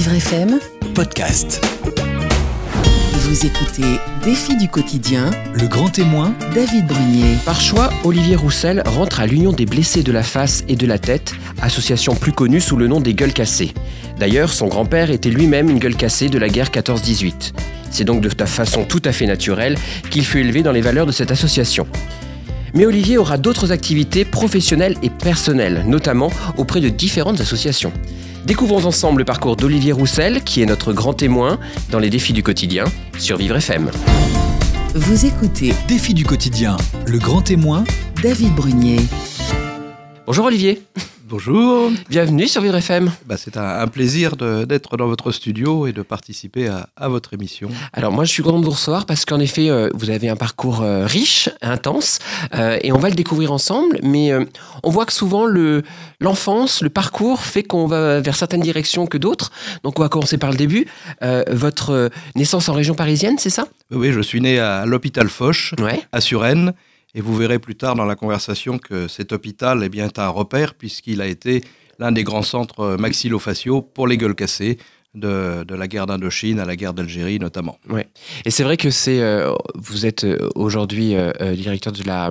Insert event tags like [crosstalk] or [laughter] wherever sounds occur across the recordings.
Vivre FM, podcast. vous écoutez Défi du quotidien, Le grand témoin, David Brunier. Par choix, Olivier Roussel rentre à l'Union des blessés de la face et de la tête, association plus connue sous le nom des gueules cassées. D'ailleurs, son grand-père était lui-même une gueule cassée de la guerre 14-18. C'est donc de ta façon tout à fait naturelle qu'il fut élevé dans les valeurs de cette association. Mais Olivier aura d'autres activités professionnelles et personnelles, notamment auprès de différentes associations. Découvrons ensemble le parcours d'Olivier Roussel, qui est notre grand témoin dans les défis du quotidien sur Vivre FM. Vous écoutez défi du quotidien. Le grand témoin, David Brunier. Bonjour Olivier, Bonjour, bienvenue sur Vivre FM. bah, c'est un, un plaisir d'être dans votre studio et de participer à, à votre émission. Alors moi je suis content de vous recevoir parce qu'en effet euh, vous avez un parcours euh, riche, intense euh, et on va le découvrir ensemble mais on voit que souvent le l'enfance, le parcours fait qu'on va vers certaines directions que d'autres. Donc on va commencer par le début. Votre naissance en région parisienne, c'est ça? Oui, oui, je suis né à l'hôpital Foch, Ouais. à Suresnes, et vous verrez plus tard dans la conversation que cet hôpital eh bien, est un repère puisqu'il a été l'un des grands centres maxillofaciaux pour les gueules cassées de, la guerre d'Indochine à la guerre d'Algérie notamment. Et c'est vrai que c'est euh, vous êtes euh, aujourd'hui euh, directeur de la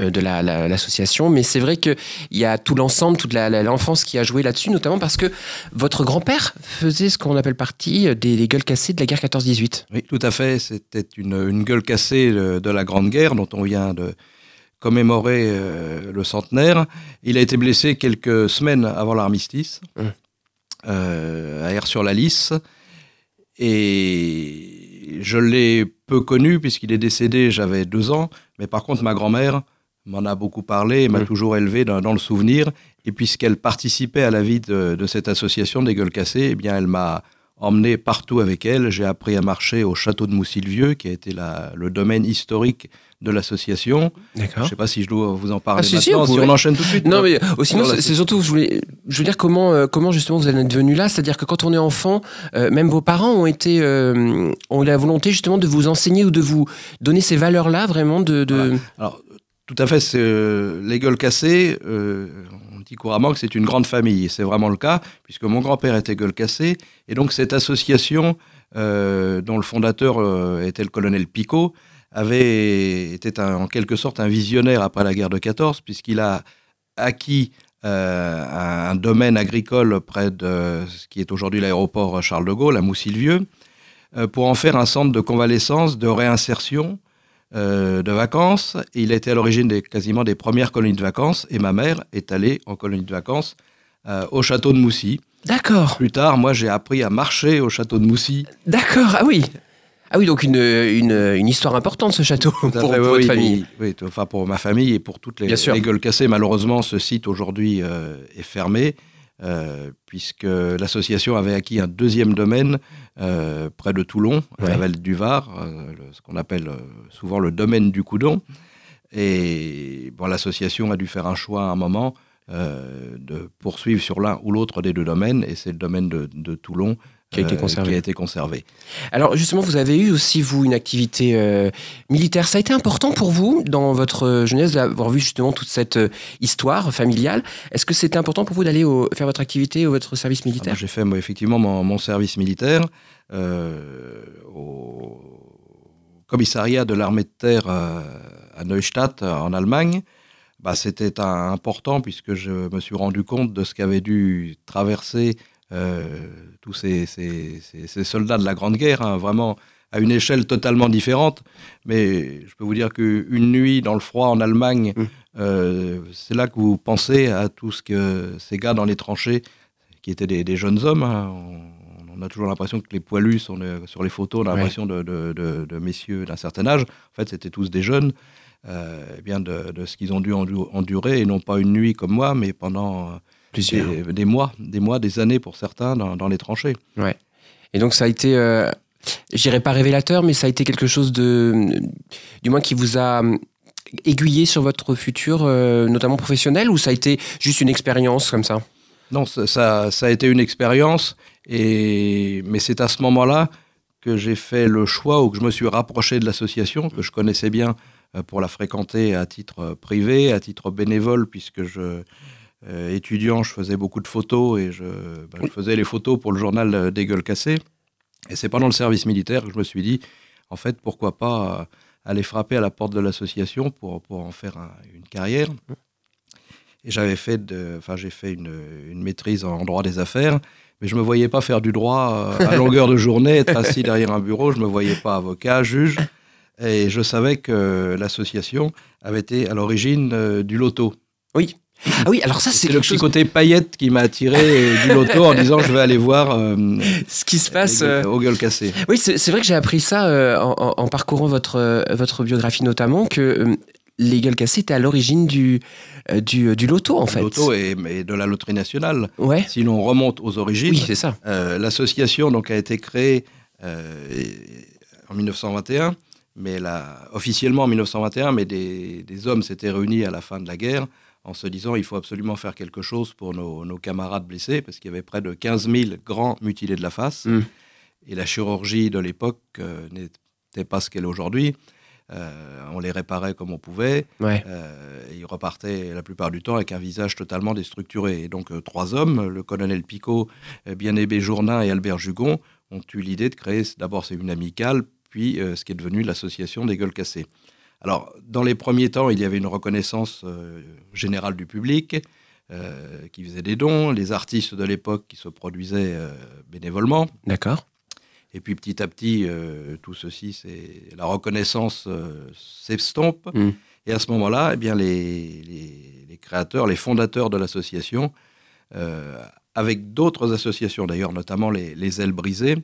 euh, de la- la- l'association, mais c'est vrai qu'il y a tout l'ensemble, toute la- la- l'enfance qui a joué là-dessus, notamment parce que votre grand-père faisait ce qu'on appelle partie des, des gueules cassées de la guerre 14-18. Oui, tout à fait. C'était une, une gueule cassée de, de la Grande Guerre dont on vient de commémorer euh, le centenaire. Il a été blessé quelques semaines avant l'armistice Hum. euh, à Air-sur-la-Lys. Et je l'ai peu connu puisqu'il est décédé, j'avais deux ans. Mais par contre, ma grand-mère m'en a beaucoup parlé et m'a toujours élevé dans, dans le souvenir. Et puisqu'elle participait à la vie de, de cette association des gueules cassées, eh bien, elle m'a emmené partout avec elle. J'ai appris à marcher au château de Moussilvieux, qui a été la- le domaine historique de l'association. Je ne sais pas si je dois vous en parler Ah, si, si, maintenant, si, pouvez. on enchaîne tout de suite. Non, mais euh, sinon, c'est surtout, je voulais, je veux dire comment, euh, comment justement vous en êtes venu là, c'est-à-dire que quand on est enfant, euh, même vos parents ont été, euh, ont eu la volonté justement de vous enseigner ou de vous donner ces valeurs-là, vraiment de, de... Alors, tout à fait, euh, les gueules cassées, euh, on dit couramment que c'est une grande famille. C'est vraiment le cas, puisque mon grand-père était gueule cassée. Et donc, cette association, euh, dont le fondateur était le colonel Picot, avait, était un- en quelque sorte un visionnaire après la guerre de 14, puisqu'il a acquis un, un domaine agricole près de ce qui est aujourd'hui l'aéroport Charles de Gaulle, à Moussilvieux, pour en faire un centre de convalescence, de réinsertion euh, de vacances. Et il a été à l'origine des, quasiment des premières colonies de vacances. Et ma mère est allée en colonie de vacances euh, au château de Moussy. D'accord, Plus tard, moi, j'ai appris à marcher au château de Moussy. d'accord, ah oui. Ah oui, donc une, une, une histoire importante ce château pour, oui, votre oui, famille. oui, enfin pour ma famille et pour toutes les, les gueules cassées. Malheureusement, ce site aujourd'hui euh, est fermé. Euh, puisque l'association avait acquis un deuxième domaine euh, près de Toulon, à la vallée du Var, euh, le- ce qu'on appelle souvent le domaine du Coudon. Et bon, l'association a dû faire un choix à un moment de poursuivre sur l'un ou l'autre des deux domaines, et c'est le domaine de, de Toulon Qui a été euh, conservé. qui a été conservé. Alors justement, vous avez eu aussi, vous, une activité euh, militaire. Ça a été important pour vous, dans votre euh, jeunesse, d'avoir vu justement toute cette euh, histoire familiale. Est-ce que c'était important pour vous d'aller faire votre activité ou votre service Ah, militaire? J'ai fait moi, effectivement mon, mon service militaire euh, au commissariat de l'armée de terre à Neustadt, en Allemagne. Bah, C'était important puisque je me suis rendu compte de ce qu'avaient dû traverser tous ces, ces- ces- ces soldats de la Grande Guerre, hein, vraiment à une échelle totalement différente. Mais je peux vous dire qu'une nuit dans le froid en Allemagne, Mm. euh, c'est là que vous pensez à tout ce que ces gars dans les tranchées qui étaient des, des jeunes hommes. hein. On, on a toujours l'impression que les poilus sont sur les photos, on a Ouais. l'impression de, de- de- de messieurs d'un certain âge. En fait, c'était tous des jeunes. euh, eh bien de, ce qu'ils ont dû endu- endurer, et non pas une nuit comme moi, mais pendant euh, Plusieurs. des, des mois, des mois, des années pour certains dans, dans les tranchées. Et donc ça a été, euh, je dirais pas révélateur, mais ça a été quelque chose de, du moins qui vous a euh, aiguillé sur votre futur, euh, notamment professionnel, ou ça a été juste une expérience comme ça? Non, ça, ça, ça a été une expérience, et, mais c'est à ce moment-là que j'ai fait le choix ou que je me suis rapproché de l'association, que je connaissais bien euh, pour la fréquenter à titre privé, à titre bénévole, puisque je, euh, étudiant, je faisais beaucoup de photos et je, ben, je faisais les photos pour le journal euh, des gueules cassées. Et c'est pendant le service militaire que je me suis dit, en fait, pourquoi pas euh, aller frapper à la porte de l'association pour, pour en faire un- une carrière. Et j'avais fait, de, enfin, j'ai fait une, une maîtrise en droit des affaires, mais je me voyais pas faire du droit à longueur de journée, être assis [laughs] derrière un bureau. Je me voyais pas avocat, juge. Et je savais que l'association avait été à l'origine du loto. Oui. Ah oui, alors ça, c'est le petit chose. côté paillette qui m'a attiré euh, du loto [laughs] en disant je vais aller voir euh, Ce qui se passe. euh, aux gueules cassées. Oui, c'est vrai que j'ai appris ça euh, en, parcourant votre, votre biographie notamment, que les gueules cassées étaient à l'origine du, du, du loto, en fait. Loto et, et de la loterie nationale. Ouais. Si l'on remonte aux origines, Oui, c'est ça. euh, l'association donc a été créée euh, en 1921, mais la- officiellement en 1921, mais des, des hommes s'étaient réunis à la fin de la guerre en se disant il faut absolument faire quelque chose pour nos, nos camarades blessés, parce qu'il y avait près de 15 000 grands mutilés de la face. Mm. Et la chirurgie de l'époque euh, n'était pas ce qu'elle est aujourd'hui. Euh, on les réparait comme on pouvait. Ouais. Euh, et ils repartaient la plupart du temps avec un visage totalement déstructuré. Et donc trois hommes, le colonel Picot, Bien-Aimé Jourdain et Albert Jugon, ont eu l'idée de créer d'abord une amicale, puis ce qui est devenu l'association des gueules cassées. Alors, dans les premiers temps, il y avait une reconnaissance euh, générale du public euh, qui faisait des dons, les artistes de l'époque qui se produisaient euh, bénévolement. D'accord. Et puis petit à petit, tout ceci, c'est la reconnaissance s'estompe. Mm. Et à ce moment-là, eh bien les, les- les créateurs, les fondateurs de l'association, avec d'autres associations d'ailleurs, notamment les, les ailes brisées,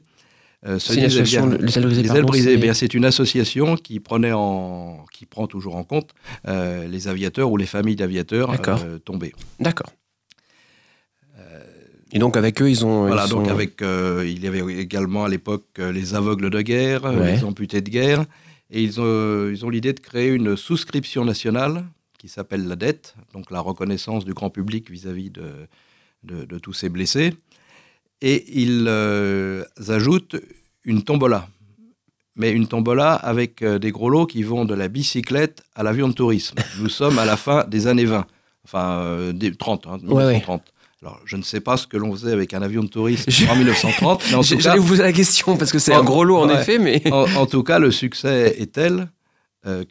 euh, C'est une association, bien, les ailes brisées, les pardon, ailes brisées, c'est- eh c'est une association qui prenait en, qui prend toujours en compte euh, les aviateurs ou les familles d'aviateurs euh, tombés. D'accord. Et donc avec eux, ils ont. Voilà, ils donc sont- avec, il y avait également à l'époque les aveugles de guerre, Ouais. les amputés de guerre, et ils ont, ils ont l'idée de créer une souscription nationale qui s'appelle la dette, donc la reconnaissance du grand public vis-à-vis de, de, de tous ces blessés, et ils euh, ajoutent une tombola. Mais une tombola avec euh, des gros lots qui vont de la bicyclette à l'avion de tourisme. [laughs] Nous sommes à la fin des années 20, enfin euh, des 30, hein, Ouais, ouais. 1930. Alors, je ne sais pas ce que l'on faisait avec un avion de tourisme Je- en 1930, mais en [laughs] J'ai- tout, cas, J'allais vous poser la question parce que c'est un gros lot en ouais. effet, mais. en, en tout cas, le [laughs] succès est tel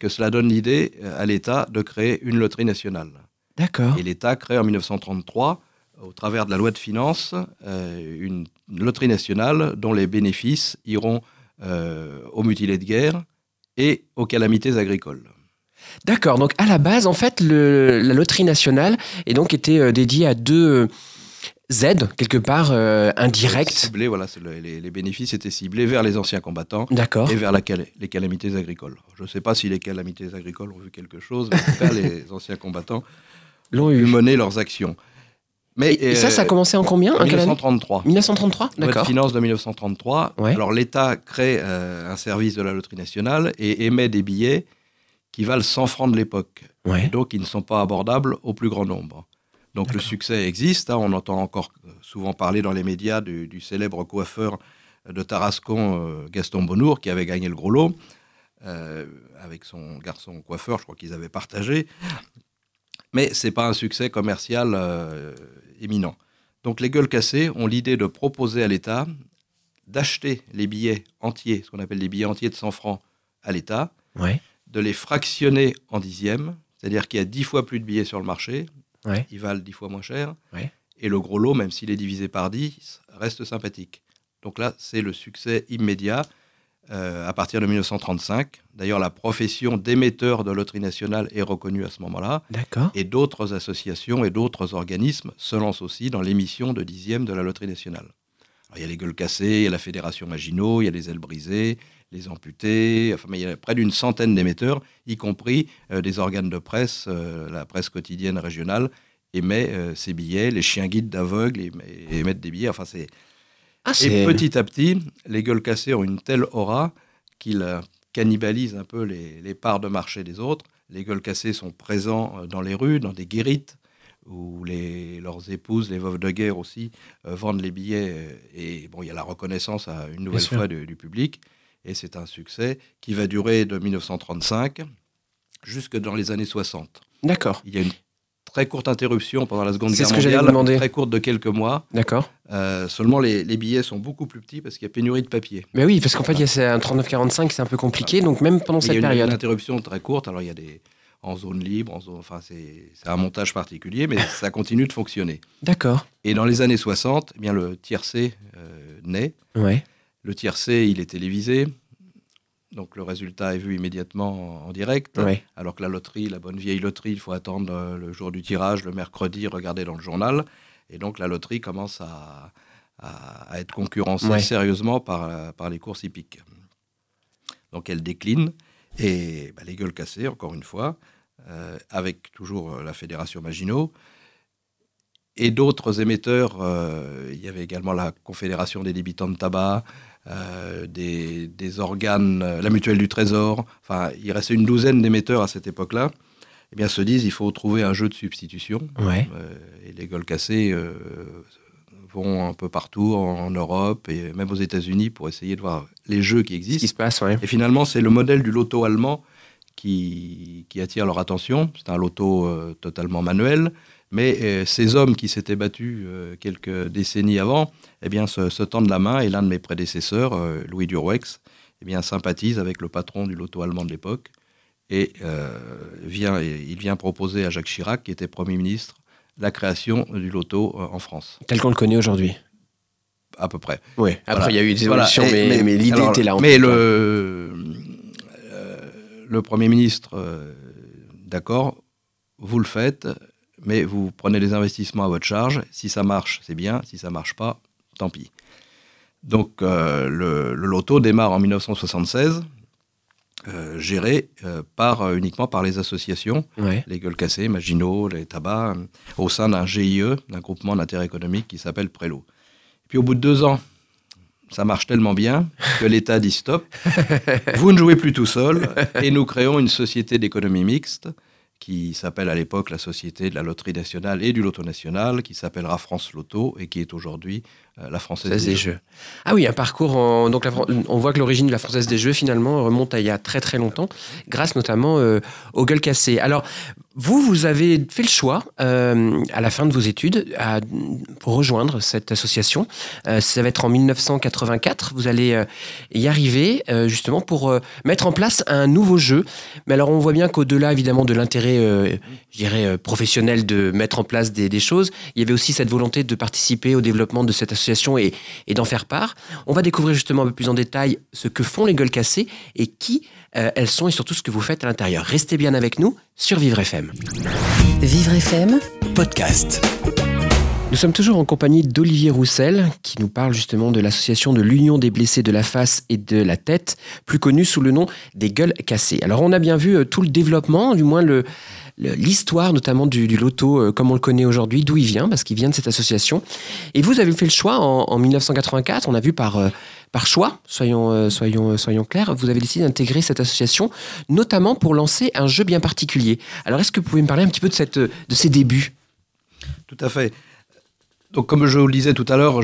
que cela donne l'idée à l'État de créer une loterie nationale. D'accord. Et l'État crée en 1933, au travers de la loi de finances, euh, une loterie nationale dont les bénéfices iront euh, aux mutilés de guerre et aux calamités agricoles. D'accord. Donc à la base, en fait, le- la loterie nationale est donc été euh, dédiée à deux aides quelque part euh, indirectes. Ciblés, voilà, le- les, les bénéfices étaient ciblés vers les anciens combattants et vers la les calamités agricoles. Je ne sais pas si les calamités agricoles ont vu quelque chose, mais en tout cas, [laughs] les anciens combattants ont eu. mené leurs actions. Mais Et, et ça, ça a euh, commencé en combien Un quelle année 1933. 1933 Loi de D'accord. finances de 1933. Ouais. Alors l'État crée euh, un service de la loterie nationale et émet des billets qui valent 100 francs de l'époque. Ouais. Donc ils ne sont pas abordables au plus grand nombre. Donc le D'accord. succès existe. hein. on entend encore euh, souvent parler dans les médias du, du célèbre coiffeur de Tarascon, euh, Gaston Bonnour, qui avait gagné le gros lot euh, avec son garçon coiffeur. Je crois qu'ils avaient partagé. Mais c'est pas un succès commercial euh, éminent. Donc les gueules cassées ont l'idée de proposer à l'État d'acheter les billets entiers, ce qu'on appelle les billets entiers de 100 francs à l'État, Ouais. de les fractionner en dixièmes, c'est-à-dire qu'il y a 10 fois plus de billets sur le marché, Ouais. ils valent 10 fois moins cher, Ouais. et le gros lot, même s'il est divisé par 10, reste sympathique. Donc là, c'est le succès immédiat euh, à partir de 1935. D'ailleurs, la profession d'émetteur de loterie nationale est reconnue à ce moment-là. D'accord. Et d'autres associations et d'autres organismes se lancent aussi dans l'émission de dixième de la loterie nationale. Alors, il y a les gueules cassées, il y a la Fédération Maginot, il y a les ailes brisées, les amputés, enfin, mais il y a près d'une centaine d'émetteurs, y compris euh, des organes de presse, euh, la presse quotidienne régionale émet ses billets, les chiens guides d'aveugles émet- émettent des billets. Enfin, c'est Ah, et petit à petit, les gueules cassées ont une telle aura qu'ils euh, cannibalisent un peu les, les parts de marché des autres. Les gueules cassées sont présents euh, dans les rues, dans des guérites, où les, leurs épouses, les veuves de guerre aussi, euh, vendent les billets. et bon, il y a la reconnaissance à une nouvelle fois du, du public. Et c'est un succès qui va durer de 1935 jusque dans les années 60. D'accord. Il y a une très courte interruption pendant la Seconde C'est Guerre ce que mondiale, demander. très courte de quelques mois. D'accord. Euh, seulement, les, les billets sont beaucoup plus petits parce qu'il y a pénurie de papier. Mais oui, parce qu'en fait, il y a un 39-45, c'est un peu compliqué, donc même pendant Mais il y a cette une, période. une interruption très courte. Alors, il y a des en zone libre, en zone, enfin, c'est c'est un montage particulier, mais [laughs] ça continue de fonctionner. D'accord. Et dans les années 60, eh bien, le tiercé euh, naît. Ouais. Le tiercé, il est télévisé. Donc le résultat est vu immédiatement en, en direct. Alors que la loterie, la bonne vieille loterie, il faut attendre euh, le jour du tirage, le mercredi, regarder dans le journal. Et donc la loterie commence à, à- à être concurrencée sérieusement par, euh, par les courses hippiques. Donc elle décline. Et bah, les gueules cassées, encore une fois, euh, avec toujours la Fédération Maginot. Et d'autres émetteurs, euh, il y avait également la Confédération des débitants de tabac, euh, des, des organes, euh, la Mutuelle du Trésor, enfin, il restait une douzaine d'émetteurs à cette époque-là, eh bien, se disent il faut trouver un jeu de substitution. Ouais. Euh, et les gueules cassées vont un peu partout en Europe et même aux États-Unis pour essayer de voir les jeux qui Ce existent. qui se passe, ouais. Et finalement, c'est le modèle du loto allemand qui, qui attire leur attention. C'est un loto euh, totalement manuel. Mais euh, ces hommes qui s'étaient battus euh, quelques décennies avant, eh bien, se, se tendent la main. Et l'un de mes prédécesseurs, euh, Louis Durwex, eh bien, sympathise avec le patron du loto allemand de l'époque. Et vient, il vient proposer à Jacques Chirac, qui était Premier ministre, la création du loto en France, Tel qu'on le connaît aujourd'hui. à peu près. Oui. Après, Voilà. il y a eu des évolutions, mais, mais, l'idée était là. en Mais le, euh, le Premier ministre, euh, d'accord, vous le faites, mais vous prenez les investissements à votre charge. Si ça marche, c'est bien. Si ça marche pas, tant pis. Donc euh, le, le loto démarre en 1976, euh, géré euh, par, uniquement par les associations Ouais. les gueules cassées, Maginot, les tabacs, au sein d'un GIE, d'un groupement d'intérêt économique qui s'appelle Prélo. Et puis au bout de deux ans, ça marche tellement bien que l'État dit stop, [laughs] vous ne jouez plus tout seul, et nous créons une société d'économie mixte qui s'appelle à l'époque la Société de la Loterie Nationale et du Loto National, qui s'appellera France Loto et qui est aujourd'hui euh, la Française des des Jeux. Jeux. Ah oui, un parcours. En, donc la on voit que l'origine de la Française des Jeux, finalement, remonte à il y a très très longtemps, grâce notamment euh, aux gueules cassées. Alors, vous, vous avez fait le choix, euh, à la fin de vos études, à- pour rejoindre cette association. Euh, ça va être en 1984. Vous allez y arriver, justement, pour mettre en place un nouveau jeu. Mais alors, on voit bien qu'au-delà, évidemment, de l'intérêt, euh, je dirais, euh, professionnel de mettre en place des, des choses, il y avait aussi cette volonté de participer au développement de cette association et, et d'en faire part. On va découvrir justement un peu plus en détail ce que font les gueules cassées et qui euh, elles sont et surtout ce que vous faites à l'intérieur. Restez bien avec nous sur Vivre FM. Vivre FM, Podcast. Nous sommes toujours en compagnie d'Olivier Roussel qui nous parle justement de l'association de l'Union des blessés de la face et de la tête, plus connue sous le nom des gueules cassées. Alors on a bien vu euh, tout le développement, du moins l'histoire notamment du, loto euh, comme on le connaît aujourd'hui, d'où il vient, parce qu'il vient de cette association. Et vous avez fait le choix en, en 1984, on a vu par, euh, par choix, soyons, euh, soyons, soyons clairs, vous avez décidé d'intégrer cette association, notamment pour lancer un jeu bien particulier. Alors est-ce que vous pouvez me parler un petit peu de, cette, de ces débuts? Tout à fait. Donc, comme je vous le disais tout à l'heure,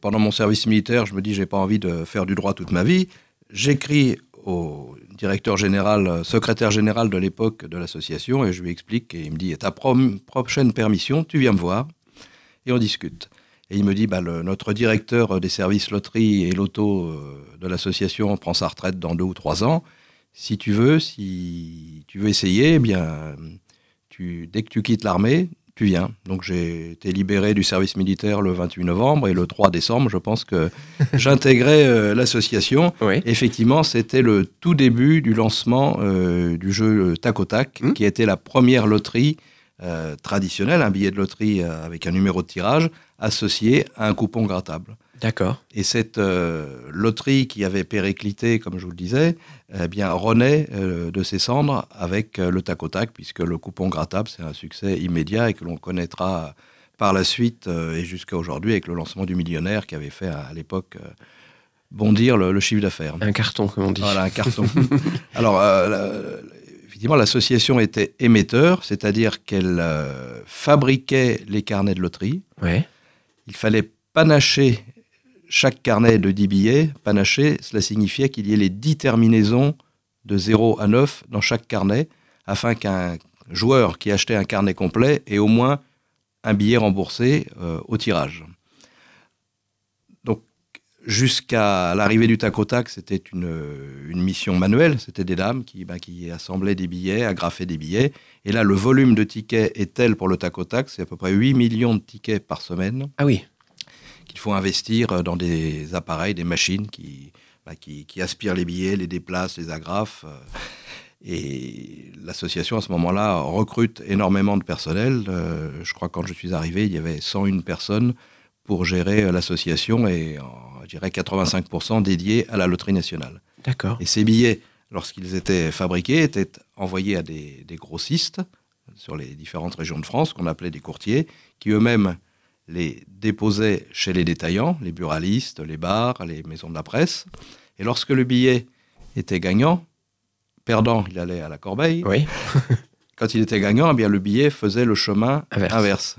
pendant mon service militaire, je me dis, j'ai pas envie de faire du droit toute ma vie. J'écris au directeur général, secrétaire général de l'époque de l'association, et je lui explique, et il me dit, ta prochaine permission, tu viens me voir, et on discute. Et il me dit, bah, notre directeur des services loterie et loto euh, de l'association prend sa retraite dans deux ou trois ans. Si tu veux, si tu veux essayer, eh bien, dès que tu quittes l'armée, tu viens. Donc j'ai été libéré du service militaire le 28 novembre et le 3 décembre, je pense que [laughs] j'intégrais euh, l'association. Oui. Effectivement, c'était le tout début du lancement euh, du jeu Tac au Tac, Mhm. qui était la première loterie euh, traditionnelle, un billet de loterie euh, avec un numéro de tirage associé à un coupon grattable. D'accord. Et cette euh, loterie qui avait périclité, comme je vous le disais, eh bien, renaît euh, de ses cendres avec euh, le tac au tac, puisque le coupon grattable, c'est un succès immédiat et que l'on connaîtra par la suite et jusqu'à aujourd'hui avec le lancement du millionnaire qui avait fait à, l'époque bondir le, le chiffre d'affaires. Un carton, comme on dit. Voilà, un carton. [laughs] Alors, la- effectivement, l'association était émetteur, c'est-à-dire qu'elle fabriquait les carnets de loterie. Ouais. Il fallait panacher chaque carnet de 10 billets. Panacher, cela signifiait qu'il y ait les 10 terminaisons de 0 à 9 dans chaque carnet, afin qu'un joueur qui achetait un carnet complet et au moins un billet remboursé euh, au tirage. Donc, jusqu'à l'arrivée du tac au tac, c'était une, une, mission manuelle. C'était des dames qui, ben, qui assemblaient des billets, agrafaient des billets. Et là, le volume de tickets est tel pour le tac au tac, c'est à peu près 8 millions de tickets par semaine. Ah oui. Qu'il faut investir dans des appareils, des machines qui, ben, qui, qui, aspirent les billets, les déplacent, les agrafent. Et l'association, à ce moment-là, recrute énormément de personnel. Euh, je crois que quand je suis arrivé, il y avait 101 personnes pour gérer euh, l'association et, euh, je dirais, 85% dédiés à la loterie nationale. D'accord. Et ces billets, lorsqu'ils étaient fabriqués, étaient envoyés à des, des, grossistes sur les différentes régions de France, qu'on appelait des courtiers, qui eux-mêmes les déposaient chez les détaillants, les buralistes, les bars, les maisons de la presse. Et lorsque le billet était gagnant, perdant, il allait à la corbeille. Oui. [laughs] Quand il était gagnant, eh bien, le billet faisait le chemin inverse. inverse.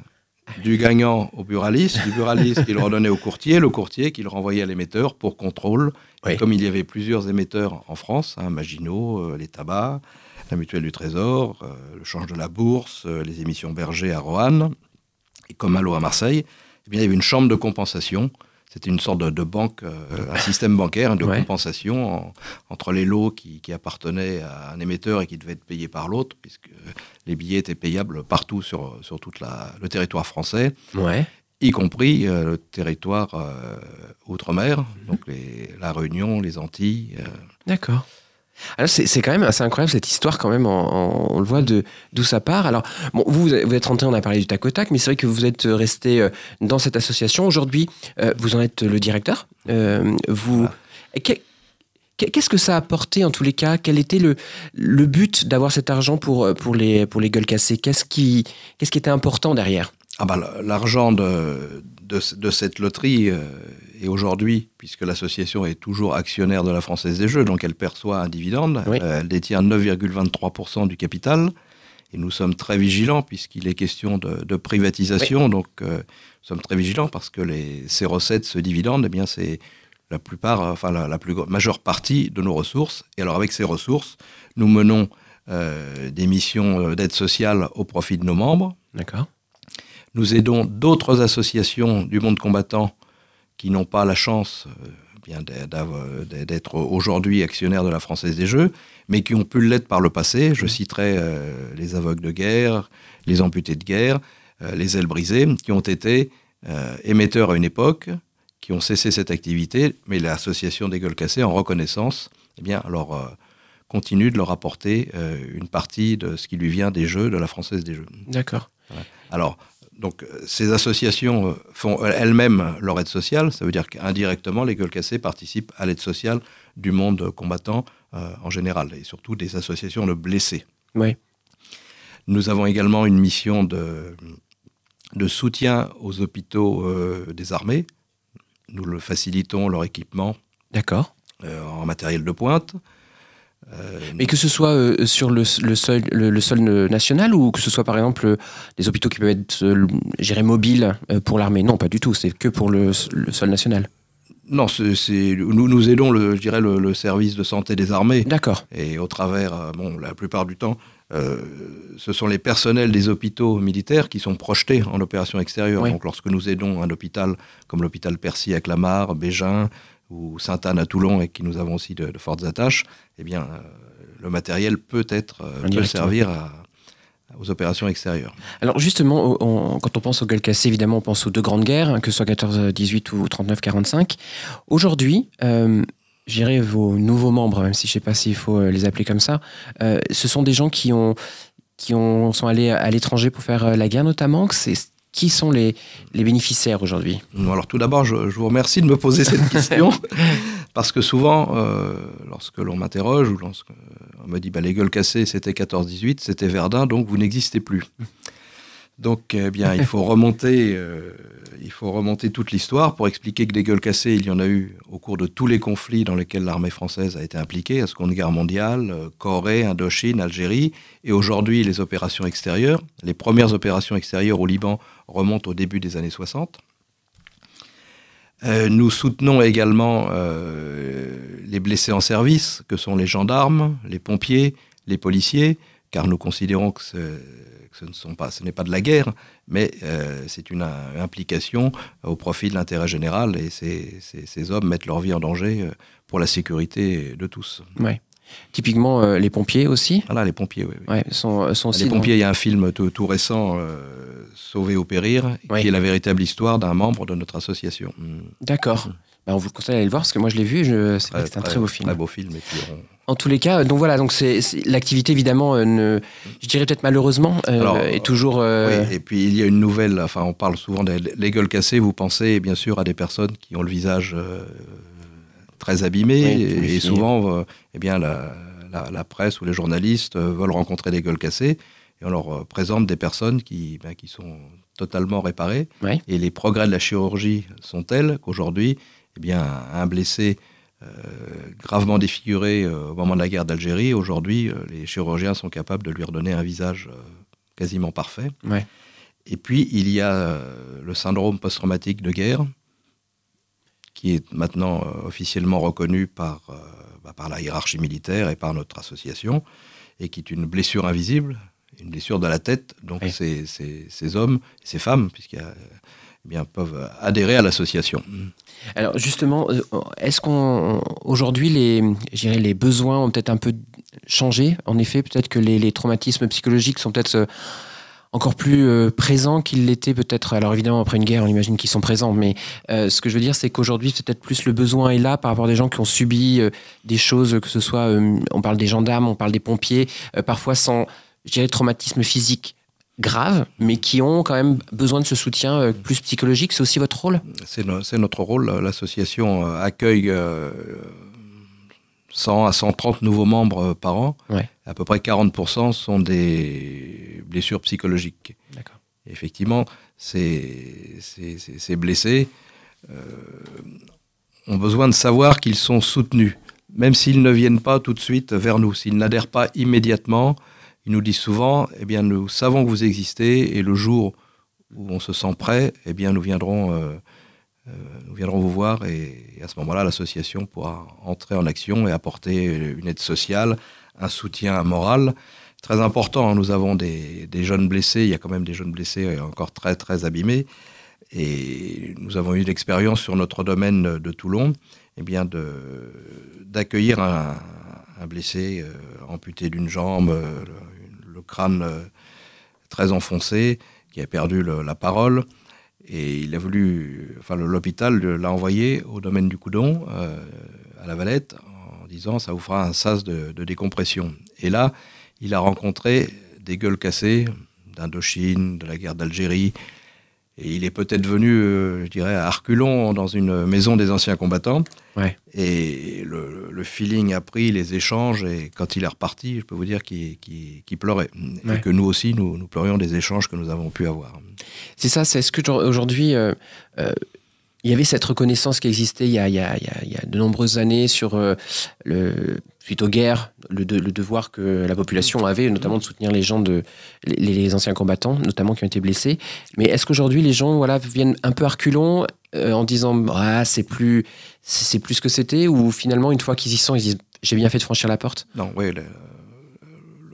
Du gagnant au buraliste, du buraliste qu'il redonnait au courtier, le courtier qu'il renvoyait à l'émetteur pour contrôle. Oui. Comme il y avait plusieurs émetteurs en France, hein, Maginot, euh, les tabacs, la Mutuelle du Trésor, euh, le change de la bourse, euh, les émissions Berger à Roanne, et comme Malo à Marseille, eh bien, il y avait une chambre de compensation c'était une sorte de, de banque, euh, un système bancaire de Ouais. compensation en- entre les lots qui, qui appartenaient à un émetteur et qui devaient être payés par l'autre, puisque les billets étaient payables partout sur, sur tout le territoire français, Ouais. y compris euh, le territoire euh, outre-mer, donc les- la Réunion, les Antilles. D'accord. Alors c'est c'est quand même assez incroyable cette histoire quand même, en- en- on le voit de d'où ça part. Alors bon, vous vous êtes rentré, on a parlé du tac au tac, mais c'est vrai que vous êtes resté euh, dans cette association. Aujourd'hui, euh, vous en êtes le directeur. Euh, vous, Que- que- qu'est-ce que ça a apporté en tous les cas? Quel était le le but d'avoir cet argent pour euh, pour les pour les gueules cassées? Qu'est-ce qui qu'est-ce qui était important derrière? Ah bah, l'argent de, de, de cette loterie euh, est aujourd'hui, puisque l'association est toujours actionnaire de la Française des Jeux, donc elle perçoit un dividende, Oui. Euh, elle détient 9,23% du capital, et nous sommes très vigilants, puisqu'il est question de, de privatisation, donc euh, nous sommes très vigilants parce que les, ces recettes, ce dividende, eh bien c'est la plupart, enfin la, la plus majeure partie de nos ressources, et alors avec ces ressources, nous menons euh, des missions euh, d'aide sociale au profit de nos membres, D'accord. Nous aidons d'autres associations du monde combattant qui n'ont pas la chance euh, d'être aujourd'hui actionnaires de la Française des Jeux, mais qui ont pu l'être par le passé. Je citerai euh, les aveugles de guerre, les amputés de guerre, euh, les ailes brisées, qui ont été émetteurs à une époque, qui ont cessé cette activité, mais l'association des gueules cassées, en reconnaissance, eh bien, continue de leur apporter euh, une partie de ce qui lui vient des Jeux, de la Française des Jeux. D'accord. Alors, donc, euh, ces associations euh, font euh, elles-mêmes leur aide sociale. Ça veut dire qu'indirectement, les gueules cassées participent à l'aide sociale du monde combattant euh, en général, et surtout des associations de blessés. Oui. Nous avons également une mission de, de soutien aux hôpitaux euh, des armées. Nous le facilitons leur équipement D'accord. euh, en matériel de pointe. Euh, Mais que ce soit euh, sur le, le sol, le, le sol euh, national ou que ce soit par exemple euh, des hôpitaux qui peuvent être euh, gérés mobiles euh, pour l'armée Non, pas du tout. C'est que pour le, sol national. non, c'est, nous, nous aidons, le, je dirais, le, le service de santé des armées. D'accord. Et au travers, euh, bon, la plupart du temps, euh, ce sont les personnels des hôpitaux militaires qui sont projetés en opération extérieure. Oui. Donc lorsque nous aidons un hôpital comme l'hôpital Percy à Clamart, Bégin ou Sainte-Anne à Toulon et qui nous avons aussi de, de fortes attaches, eh bien, euh, le matériel peut être euh, peut servir à- aux opérations extérieures. Alors justement, on- quand on pense aux gueules cassées, évidemment, on pense aux deux grandes guerres, hein, que ce soit 14-18 ou 39-45. Aujourd'hui, euh, je dirais vos nouveaux membres, même si je ne sais pas s'il faut euh, les appeler comme ça, euh, ce sont des gens qui ont qui ont, sont allés à l'étranger pour faire la guerre notamment. que c'est- Qui sont les, les bénéficiaires aujourd'hui? Alors tout d'abord, je, je vous remercie de me poser cette [laughs] question, parce que souvent, euh, lorsque l'on m'interroge ou lorsque on me dit bah, les gueules cassées, c'était 14-18, c'était Verdun, donc vous n'existez plus. Donc, eh bien, il faut [laughs] remonter, euh, il faut remonter toute l'histoire pour expliquer que des gueules cassées, il y en a eu au cours de tous les conflits dans lesquels l'armée française a été impliquée, la Seconde Guerre mondiale, euh, Corée, Indochine, Algérie, et aujourd'hui les opérations extérieures. Les premières opérations extérieures au Liban remontent au début des années 60. Euh, nous soutenons également les blessés en service, que sont les gendarmes, les pompiers, les policiers, car nous considérons que, ce ne sont pas, ce n'est pas de la guerre, mais euh, c'est une, implication au profit de l'intérêt général, et ces, ces, hommes mettent leur vie en danger euh, pour la sécurité de tous. Ouais. Typiquement, euh, les pompiers aussi? Voilà, les pompiers, oui. Ouais, sont, sont les pompiers, il y a un film tout, tout récent, Sauver ou périr, qui est la véritable histoire d'un membre de notre association. D'accord. Mm. Bah, on vous conseille d'aller le voir parce que moi je l'ai vu. C'est un très beau film. Très beau film. En tous les cas, donc voilà, donc c'est l'activité évidemment, euh, ne, je dirais peut-être malheureusement, euh, est toujours. Euh, oui, et puis il y a une nouvelle. Enfin, on parle souvent des les gueules cassées. Vous pensez bien sûr à des personnes qui ont le visage très abîmé et, souvent, eh bien la, la, presse ou les journalistes veulent rencontrer des gueules cassées et on leur présente des personnes qui, ben, qui sont totalement réparées. Et les progrès de la chirurgie sont tels qu'aujourd'hui, eh bien, un blessé euh, gravement défiguré euh, au moment de la guerre d'Algérie, aujourd'hui, euh, les chirurgiens sont capables de lui redonner un visage quasiment parfait. Et puis, il y a le syndrome post-traumatique de guerre, qui est maintenant officiellement reconnu par, bah, par la hiérarchie militaire et par notre association, et qui est une blessure invisible, une blessure de la tête. Donc, ces, ces, hommes, ces femmes, puisqu'il y a eh bien, peuvent adhérer à l'association. Alors justement, euh, est-ce qu'on aujourd'hui les, les besoins ont peut-être un peu changé? En effet, peut-être que les, traumatismes psychologiques sont peut-être euh, encore plus euh, présents qu'ils l'étaient peut-être. Alors évidemment, après une guerre, on imagine qu'ils sont présents, mais ce que je veux dire, c'est qu'aujourd'hui, peut-être plus le besoin est là par rapport à des gens qui ont subi des choses, que ce soit, on parle des gendarmes, on parle des pompiers, parfois sans, je dirais, traumatisme physique graves, mais qui ont quand même besoin de ce soutien euh, plus psychologique. C'est aussi votre rôle? C'est notre rôle. L'association euh, accueille 100 euh, à 130 nouveaux membres par an. À peu près 40% sont des blessures psychologiques. Effectivement, ces, ces, blessés ont besoin de savoir qu'ils sont soutenus, même s'ils ne viennent pas tout de suite vers nous, s'ils n'adhèrent pas immédiatement ils nous disent souvent, eh bien, nous savons que vous existez et le jour où on se sent prêt, eh bien, nous viendrons, euh, euh, nous viendrons vous voir et, à ce moment-là, l'association pourra entrer en action et apporter une aide sociale, un soutien moral. Très important, hein. nous avons des, jeunes blessés, il y a quand même des jeunes blessés encore très très abîmés, et nous avons eu l'expérience sur notre domaine de Toulon, eh bien d'accueillir un, un blessé euh, amputé d'une jambe, euh, le, crâne euh, très enfoncé, qui a perdu la parole. Et il a voulu, enfin l'hôpital l'a envoyé au domaine du Coudon, à la Valette, en disant ça vous fera un sas de, de décompression. Et là, il a rencontré des gueules cassées d'Indochine, de la guerre d'Algérie, et il est peut-être venu, euh, je dirais, à Arculon, dans une maison des anciens combattants. Et le, feeling a pris, les échanges, et quand il est reparti, je peux vous dire qu'il pleurait. Et que nous aussi, nous, nous pleurions des échanges que nous avons pu avoir. C'est ça, c'est ce que aujourd'hui, euh, euh, il y avait cette reconnaissance qui existait il y a, il y a, il y a de nombreuses années sur euh, le suite aux guerres, le, le, devoir que la population avait, notamment de soutenir les gens de les, anciens combattants, notamment qui ont été blessés. Mais est-ce qu'aujourd'hui les gens voilà viennent un peu arculons euh, en disant ah c'est plus c'est plus ce que c'était ou finalement une fois qu'ils y sont ils disent j'ai bien fait de franchir la porte? Non, oui.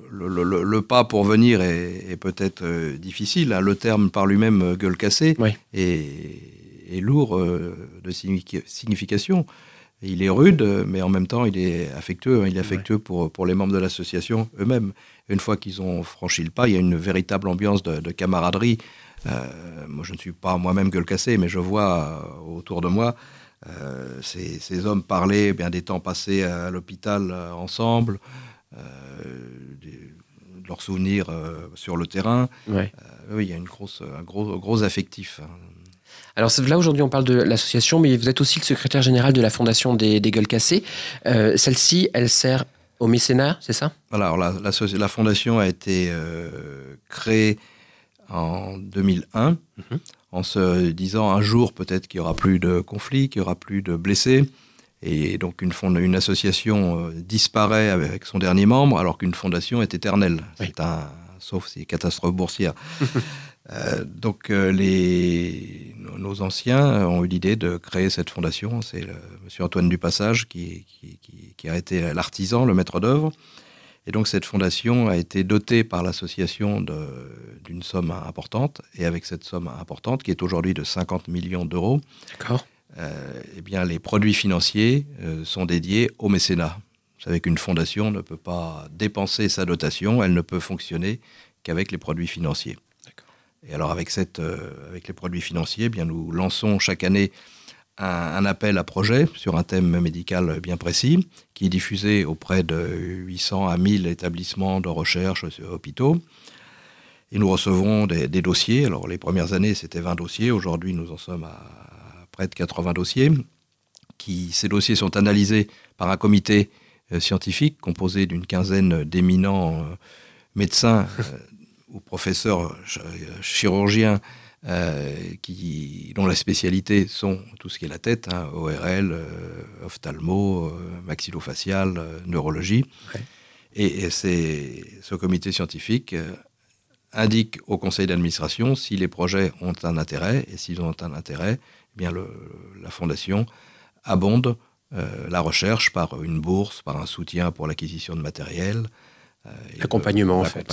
Le, le, le, pas pour venir est, est peut-être euh, difficile. Hein. Le terme par lui-même gueule cassée. Oui. Et est lourd euh, de signification. Il est rude, mais en même temps, il est affectueux. Hein. Il est affectueux pour, pour les membres de l'association eux-mêmes. Une fois qu'ils ont franchi le pas, il y a une véritable ambiance de, camaraderie. Euh, moi, je ne suis pas moi-même gueule cassée, mais je vois euh, autour de moi ces, ces, hommes parler eh bien, des temps passés à l'hôpital ensemble, de leurs souvenirs sur le terrain. oui, il y a une grosse, un gros, gros affectif. Hein. Alors là aujourd'hui on parle de l'association, mais vous êtes aussi le secrétaire général de la fondation des, Gueules Cassées. Euh, celle-ci, elle sert au mécénat, c'est ça? Alors la, la, fondation a été euh, créée en 2001, mhm. en se disant un jour peut-être qu'il n'y aura plus de conflits, qu'il n'y aura plus de blessés. Et donc une, une association euh, disparaît avec son dernier membre, alors qu'une fondation est éternelle. C'est un, sauf si catastrophe boursière. [laughs] Euh, donc euh, les, nos anciens ont eu l'idée de créer cette fondation. C'est M. Antoine Dupassage qui, qui, qui, a été l'artisan, le maître d'œuvre. Et donc cette fondation a été dotée par l'association d'une somme importante. Et avec cette somme importante, qui est aujourd'hui de 50 millions d'euros, euh, eh bien les produits financiers sont dédiés au mécénat. Vous savez qu'une fondation ne peut pas dépenser sa dotation, elle ne peut fonctionner qu'avec les produits financiers. Et alors euh, avec les produits financiers, eh bien nous lançons chaque année un, appel à projet sur un thème médical bien précis, qui est diffusé auprès de 800 à 1000 établissements de recherche, hôpitaux. Et nous recevons des, dossiers. Alors les premières années, c'était 20 dossiers. Aujourd'hui, nous en sommes à près de 80 dossiers. Ces dossiers sont analysés par un comité euh, scientifique composé d'une quinzaine d'éminents euh, médecins ou professeurs chirurgiens euh, qui, dont la spécialité sont tout ce qui est la tête, hein, ORL, euh, ophtalmo, euh, maxillofacial, neurologie. Et, ce comité scientifique indique au conseil d'administration si les projets ont un intérêt, et s'ils ont un intérêt, eh bien le, la fondation abonde la recherche par une bourse, par un soutien pour l'acquisition de matériel, euh, L'accompagnement, en fait.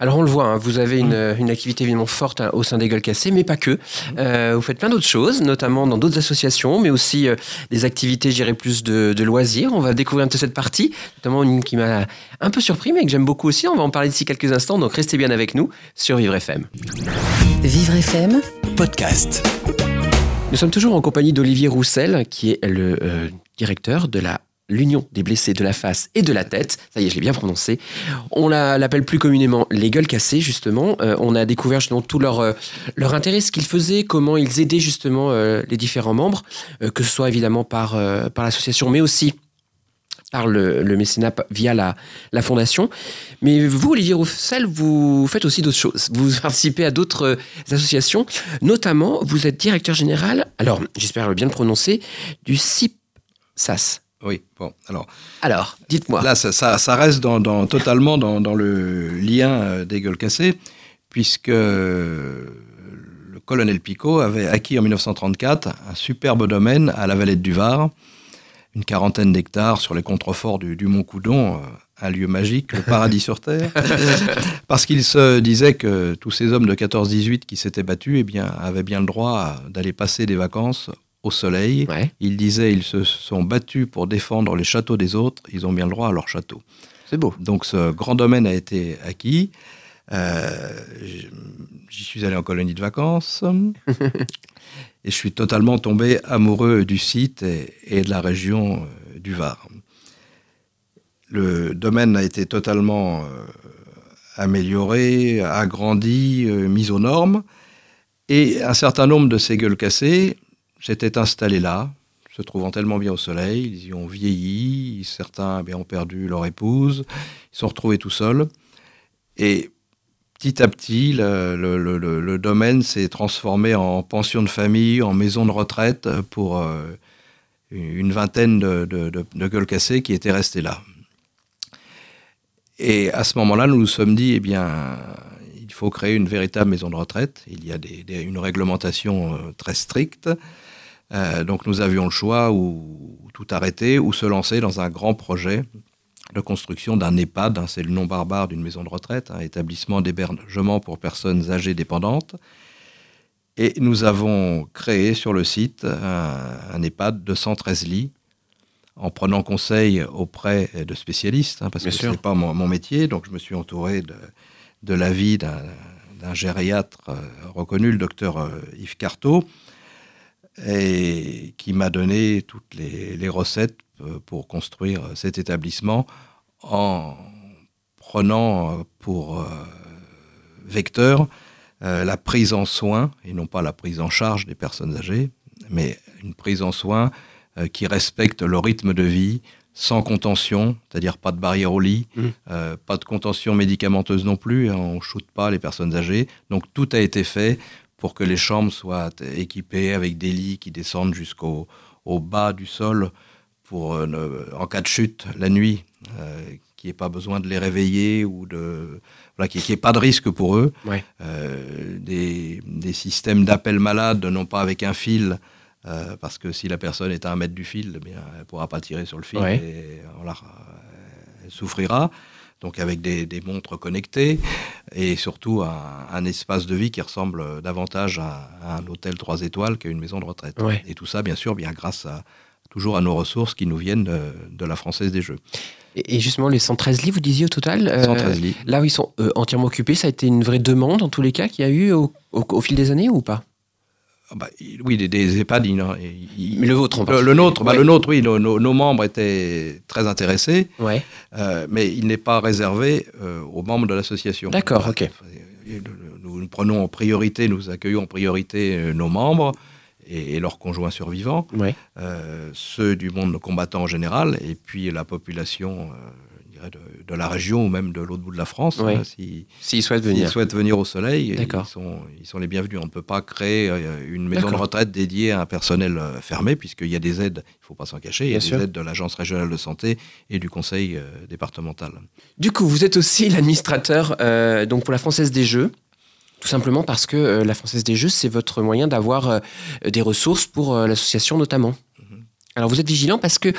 Alors, on le voit, hein, vous avez une, une, activité évidemment forte hein, au sein des Gueules Cassées, mais pas que. Mmh. Euh, vous faites plein d'autres choses, notamment dans d'autres associations, mais aussi euh, des activités, j'irais plus de, de, loisirs. On va découvrir un peu cette partie, notamment une qui m'a un peu surpris, mais que j'aime beaucoup aussi. On va en parler d'ici quelques instants, donc restez bien avec nous sur Vivre FM. Vivre FM, podcast. Nous sommes toujours en compagnie d'Olivier Roussel, qui est le directeur de la l'union des blessés de la face et de la tête. Ça y est, je l'ai bien prononcé. On l'appelle plus communément les gueules cassées, justement. Euh, on a découvert justement tout leur, euh, leur intérêt, ce qu'ils faisaient, comment ils aidaient justement euh, les différents membres, que ce soit évidemment par, par l'association, mais aussi par le, le, mécénat via la, la fondation. Mais vous, Olivier Roussel, vous faites aussi d'autres choses. Vous [laughs] participez à d'autres associations. Notamment, vous êtes directeur général, alors j'espère bien le prononcer, du CIPSAS. Oui, bon, alors. Alors, dites-moi. Là, ça, reste dans, totalement dans, le lien euh, des gueules cassées, puisque le colonel Picot avait acquis en 1934 un superbe domaine à la vallée du Var, une quarantaine d'hectares sur les contreforts du, Mont Coudon, euh, un lieu magique, le paradis sur Terre, [laughs] parce qu'il se disait que tous ces hommes de 14-18 qui s'étaient battus eh bien, avaient bien le droit d'aller passer des vacances au soleil. Ils disaient ils se sont battus pour défendre les châteaux des autres, ils ont bien le droit à leur château. C'est beau. Donc ce grand domaine a été acquis. Euh, j'y suis allé en colonie de vacances [laughs] et je suis totalement tombé amoureux du site et, de la région euh, du Var. Le domaine a été totalement euh, amélioré, agrandi, mis aux normes. Et un certain nombre de ces gueules cassées s'étaient installés là, se trouvant tellement bien au soleil, ils y ont vieilli, certains eh ont perdu leur épouse, ils se sont retrouvés tout seuls. Et petit à petit, le, domaine s'est transformé en pension de famille, en maison de retraite pour euh, une vingtaine de, gueules cassées qui étaient restées là. Et à ce moment-là, nous nous sommes dit, eh bien, il faut créer une véritable maison de retraite. Il y a une réglementation euh, très stricte. Euh, donc nous avions le choix ou, tout arrêter ou se lancer dans un grand projet de construction d'un EHPAD, hein, c'est le nom barbare d'une maison de retraite, un établissement d'hébergement pour personnes âgées dépendantes. Et nous avons créé sur le site un, EHPAD de 113 lits, en prenant conseil auprès de spécialistes, hein, parce que ce n'est pas mon, métier, donc je me suis entouré de, de l'avis d'un gériatre euh, reconnu, le docteur euh, Yves Carteau, et qui m'a donné toutes les, recettes euh, pour construire cet établissement en prenant euh, pour euh, vecteur la prise en soin, et non pas la prise en charge des personnes âgées, mais une prise en soin qui respecte le rythme de vie, sans contention, c'est-à-dire pas de barrière au lit, mmh. pas de contention médicamenteuse non plus, hein, on ne shoote pas les personnes âgées. Donc tout a été fait pour que les chambres soient équipées avec des lits qui descendent jusqu'au au bas du sol pour, euh, en cas de chute la nuit, euh, qu'il n'y ait pas besoin de les réveiller ou de voilà, qu'il n'y ait pas de risque pour eux. Euh, des, des, systèmes d'appel malade, non pas avec un fil, parce que si la personne est à un mètre du fil, eh bien, elle ne pourra pas tirer sur le fil et elle souffrira. Donc avec des, des montres connectées et surtout un, un espace de vie qui ressemble davantage à, à un hôtel 3 étoiles qu'à une maison de retraite. Ouais. Et tout ça, bien sûr, bien grâce à toujours à nos ressources qui nous viennent de, de la Française des Jeux. Et, justement, les 113 lits, vous disiez au total euh, 113 lits. Là où ils sont euh, entièrement occupés, ça a été une vraie demande en tous les cas qu'il y a eu au, au- au fil des années ou pas? Bah, il- oui, des, des EHPAD. il- il- Mais le vôtre en le, le nôtre, bah, le nôtre, oui, nos, nos- nos membres étaient très intéressés, Ouais. euh, mais il n'est pas réservé euh, aux membres de l'association. D'accord, ok. Nous, nous prenons en priorité, nous accueillons en priorité euh, nos membres et, et leurs conjoints survivants, Ouais. euh, ceux du monde combattant en général, et puis la population de, la région ou même de l'autre bout de la France. Ouais. hein, si- S'ils souhaitent venir. souhaitent venir au soleil, ils sont, ils sont les bienvenus. On ne peut pas créer euh, une maison de retraite dédiée à un personnel euh, fermé, puisqu'il y a des aides, il ne faut pas s'en cacher, il y a Bien des sûr. aides de l'Agence régionale de santé et du Conseil euh, départemental. Du coup, vous êtes aussi l'administrateur euh, donc pour la Française des Jeux. Tout simplement parce que euh, la Française des Jeux, c'est votre moyen d'avoir des ressources pour l'association notamment. Alors vous êtes vigilant parce que,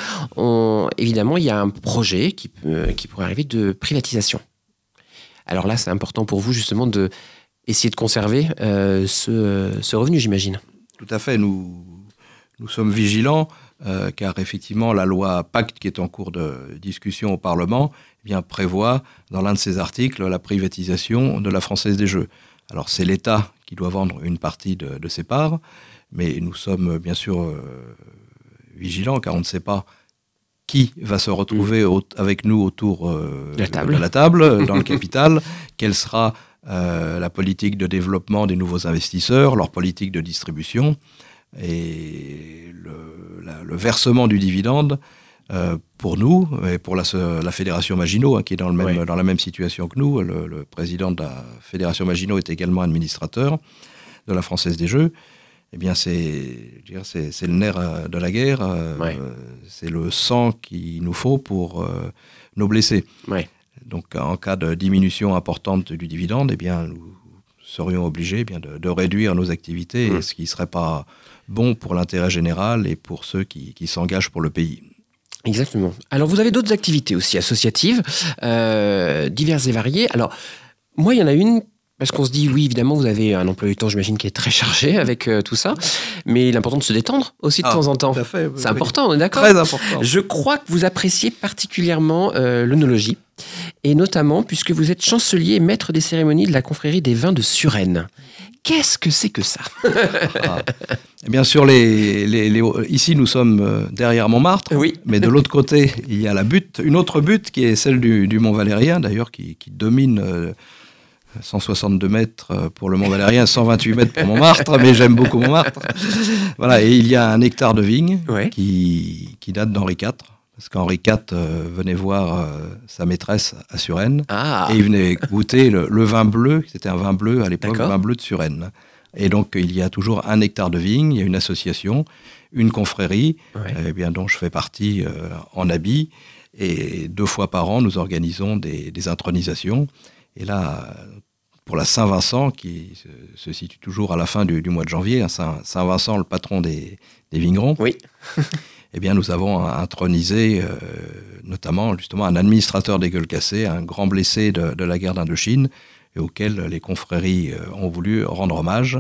évidemment, il y a un projet qui, peut- qui pourrait arriver de privatisation. Alors là, c'est important pour vous justement de essayer de conserver euh, ce, revenu, j'imagine. Tout à fait, nous, nous sommes vigilants, euh, car effectivement, la loi Pacte, qui est en cours de discussion au Parlement, eh bien, prévoit dans l'un de ses articles la privatisation de la Française des Jeux. Alors, c'est l'État qui doit vendre une partie de, ses parts, mais nous sommes bien sûr euh, vigilants, car on ne sait pas qui va se retrouver au- avec nous autour euh, La table. de la table, dans le [laughs] capital, quelle sera euh, la politique de développement des nouveaux investisseurs, leur politique de distribution et le, la- le versement du dividende euh, pour nous et pour la, la fédération Maginot, hein, qui est dans, le même, Ouais. dans la même situation que nous. Le, le président de la fédération Maginot est également administrateur de la Française des Jeux. Eh bien, c'est c'est le nerf euh, de la guerre. euh, Ouais. C'est le sang qu'il nous faut pour euh, nos blessés. Ouais. Donc, en cas de diminution importante du dividende, eh bien, nous serions obligés eh bien, de, de réduire nos activités, Mm. ce qui ne serait pas bon pour l'intérêt général et pour ceux qui, qui s'engagent pour le pays. Exactement. Alors, vous avez d'autres activités aussi associatives, euh, diverses et variées. Alors, moi, il y en a une, parce qu'on se dit, oui, évidemment, vous avez un emploi du temps, j'imagine, qui est très chargé avec euh, tout ça, mais il est important de se détendre aussi de Ah, temps en temps. Tout à fait. C'est important, on est d'accord Très important. Je crois que vous appréciez particulièrement euh, l'œnologie, et notamment puisque vous êtes chancelier et maître des cérémonies de la confrérie des vins de Suresnes. Qu'est-ce que c'est que ça? Ah. Bien sûr, les, les- les- ici, nous sommes euh, derrière Montmartre. Oui. Mais de l'autre côté, il y a la butte, une autre butte qui est celle du, du Mont Valérien, d'ailleurs, qui, qui domine euh, 162 mètres euh, pour le Mont Valérien, 128 mètres pour Montmartre, mais j'aime beaucoup Montmartre. Voilà, et il y a un hectare de vigne Ouais. qui, qui date d'Henri IV, parce qu'Henri IV euh, venait voir euh, sa maîtresse à Suresnes, Ah, et il venait goûter le, le vin bleu, c'était un vin bleu à l'époque, le vin bleu de Suresnes. Et donc, il y a toujours un hectare de vigne, il y a une association, une confrérie, ouais. eh bien, dont je fais partie euh, en habit. Et deux fois par an, nous organisons des, des intronisations. Et là, pour la Saint-Vincent, qui se, se situe toujours à la fin du, du mois de janvier, hein, Saint- Saint-Vincent, le patron des, des vignerons, Oui. [laughs] eh bien, nous avons intronisé euh, notamment justement un administrateur des gueules cassées, un grand blessé de, de la guerre d'Indochine, et auquel les confréries euh, ont voulu rendre hommage.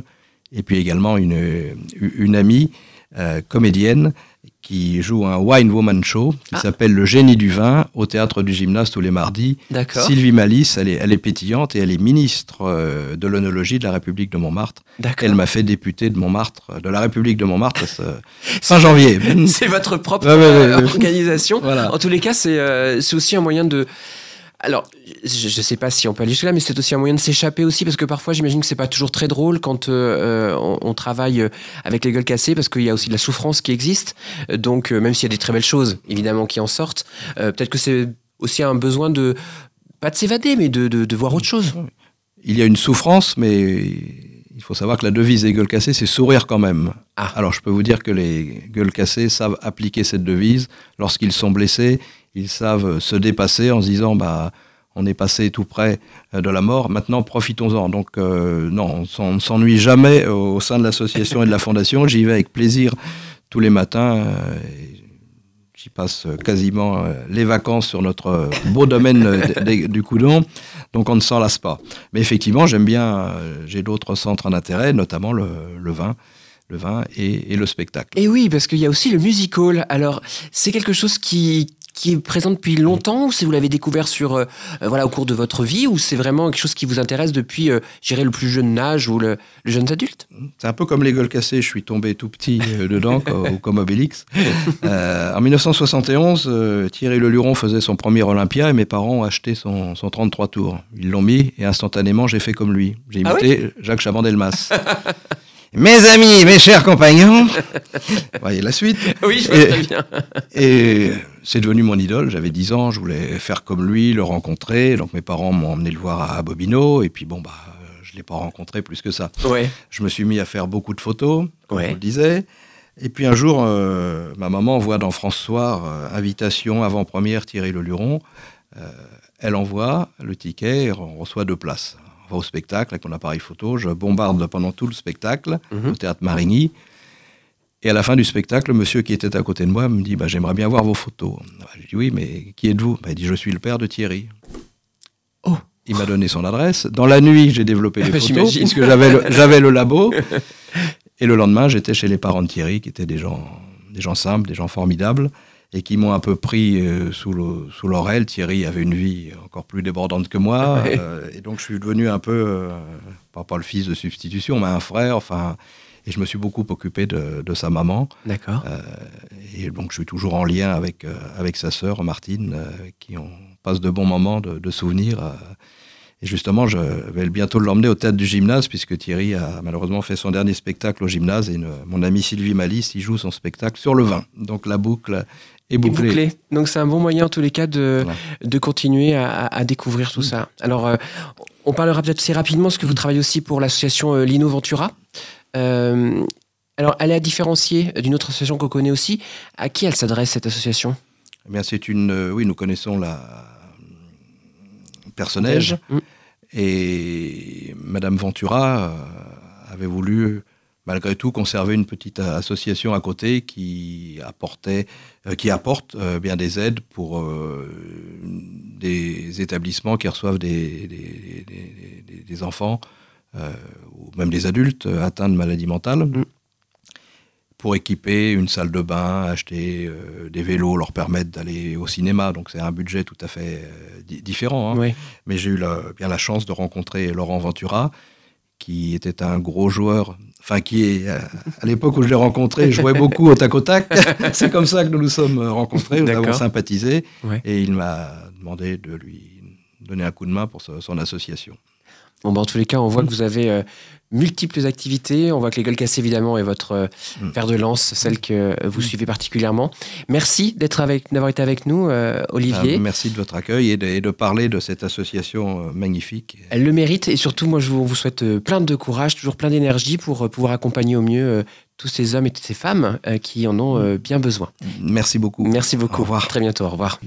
Et puis également une, une amie euh, comédienne qui joue un wine woman show qui Ah. s'appelle Le génie du vin au théâtre du gymnase tous les mardis. Sylvie Malice, elle est, elle est pétillante et elle est ministre euh, de l'œnologie de la République de Montmartre. Elle m'a fait député de Montmartre, de la République de Montmartre, ce- [laughs] fin janvier. C'est votre propre Ouais, ouais, ouais, euh, ouais. organisation. Voilà. En tous les cas, c'est euh, c'est aussi un moyen de. Alors, je ne sais pas si on peut aller jusque-là, mais c'est aussi un moyen de s'échapper aussi, parce que parfois, j'imagine que c'est pas toujours très drôle quand euh, on, on travaille euh, avec les gueules cassées, parce qu'il y a aussi de la souffrance qui existe. Euh, Donc, euh, même s'il y a des très belles choses, évidemment, qui en sortent, euh, peut-être que c'est aussi un besoin de pas de s'évader, mais de, de, de voir autre chose. Il y a une souffrance, mais il faut savoir que la devise des gueules cassées, c'est sourire quand même. Ah. Alors je peux vous dire que les gueules cassées savent appliquer cette devise. Lorsqu'ils sont blessés, ils savent se dépasser en se disant bah on est passé tout près euh, de la mort, maintenant profitons-en. Donc euh, non, on ne s'ennuie jamais au sein de l'association et de la fondation. J'y vais avec plaisir tous les matins. euh, J'y passe quasiment les vacances sur notre beau domaine du Coudon, donc on ne s'en lasse pas. Mais effectivement, j'aime bien, j'ai d'autres centres d'intérêt, notamment le, le vin, le vin et, et le spectacle. Et oui, parce qu'il y a aussi le music hall. Alors, c'est quelque chose qui, qui est présent depuis longtemps ou si vous l'avez découvert sur, euh, euh, voilà, au cours de votre vie ou c'est vraiment quelque chose qui vous intéresse depuis, euh, le plus jeune âge ou le, le jeune adulte? C'est un peu comme les gueules cassées, je suis tombé tout petit euh, dedans, [laughs] ou comme Obélix. En 1971, euh, Thierry Leluron faisait son premier Olympia et mes parents ont acheté son, son 33 tours. Ils l'ont mis et instantanément j'ai fait comme lui. J'ai Ah imité Jacques Chaban-Delmas. [laughs] mes amis, mes chers compagnons, [laughs] voyez la suite. Oui, je vois Et- très bien. [laughs] Et c'est devenu mon idole. J'avais 10 ans, je voulais faire comme lui, le rencontrer. Donc mes parents m'ont emmené le voir à Bobino. Et puis bon, bah, je ne l'ai pas rencontré plus que ça. Ouais. Je me suis mis à faire beaucoup de photos, comme Ouais. je le disais. Et puis un jour, euh, ma maman voit dans France Soir, euh, invitation avant-première Thierry Leluron. Euh, elle envoie le ticket et on reçoit deux places. On va au spectacle avec mon appareil photo. Je bombarde pendant tout le spectacle Mhm. au théâtre Marigny. Et à la fin du spectacle, le monsieur qui était à côté de moi me dit bah, J'aimerais bien voir vos photos. Bah, Je dis Oui, mais qui êtes-vous? Bah, Il dit Je suis le père de Thierry. Oh. Il m'a donné son adresse. Dans la nuit, j'ai développé [laughs] les photos, puisque j'avais le, [laughs] le labo. Et le lendemain, j'étais chez les parents de Thierry, qui étaient des gens, des gens simples, des gens formidables, et qui m'ont un peu pris euh, sous, le, sous leur aile. Thierry avait une vie encore plus débordante que moi, Ouais. euh, et donc je suis devenu un peu, euh, pas, pas le fils de substitution, mais un frère, enfin, et je me suis beaucoup occupé de, de sa maman. D'accord. Et donc, je suis toujours en lien avec, euh, avec sa sœur, Martine, euh, qui on passe de bons moments, de, de souvenirs. euh. et justement, je vais bientôt l'emmener au théâtre du gymnase, puisque Thierry a malheureusement fait son dernier spectacle au gymnase. Et une- mon ami Sylvie Malice, il joue son spectacle sur le vin. Donc, la boucle Et bouclé. Donc c'est un bon moyen en tous les cas de, Voilà. de continuer à, découvrir tout ça. Alors euh, on parlera peut-être assez rapidement parce que vous travaillez aussi pour l'association euh, Lino Ventura. Euh, alors elle est à différencier d'une autre association qu'on connaît aussi. À qui elle s'adresse cette association? Eh bien, c'est une. euh, oui, nous connaissons la. Personnage. Mm. Et Madame Ventura avait voulu, malgré tout, conserver une petite euh, association à côté qui apportait, euh, qui apporte euh, bien des aides pour des établissements qui reçoivent des, des, des- des- des enfants ou même des adultes atteints de maladies mentales. Mm. Pour équiper une salle de bain, acheter euh, des vélos, leur permettre d'aller au cinéma. Donc c'est un budget tout à fait euh, di- différent. hein. Oui. Mais j'ai eu la- bien la chance de rencontrer Laurent Ventura, qui était un gros joueur. Enfin, qui est, euh, à l'époque où je l'ai rencontré, je jouais beaucoup au tac au tac. [laughs] C'est comme ça que nous nous sommes rencontrés, nous avons sympathisé. Ouais. Et il m'a demandé de lui donner un coup de main pour son association. Bon, bah, en tous les cas, on voit que vous avez euh, multiples activités. On voit que les gueules cassées, évidemment, est votre euh, Mm. fer de lance, celle que vous suivez particulièrement. Merci d'être avec, d'avoir été avec nous, euh, Olivier. Euh, merci de votre accueil et de, et de parler de cette association euh, magnifique. Elle le mérite et surtout, moi, je vous, vous souhaite plein de courage, toujours plein d'énergie pour pouvoir accompagner au mieux euh, tous ces hommes et toutes ces femmes euh, qui en ont euh, bien besoin. Merci beaucoup. Merci beaucoup. Au revoir. À très bientôt. Au revoir.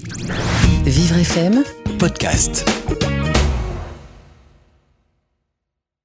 Vivre FM Podcast.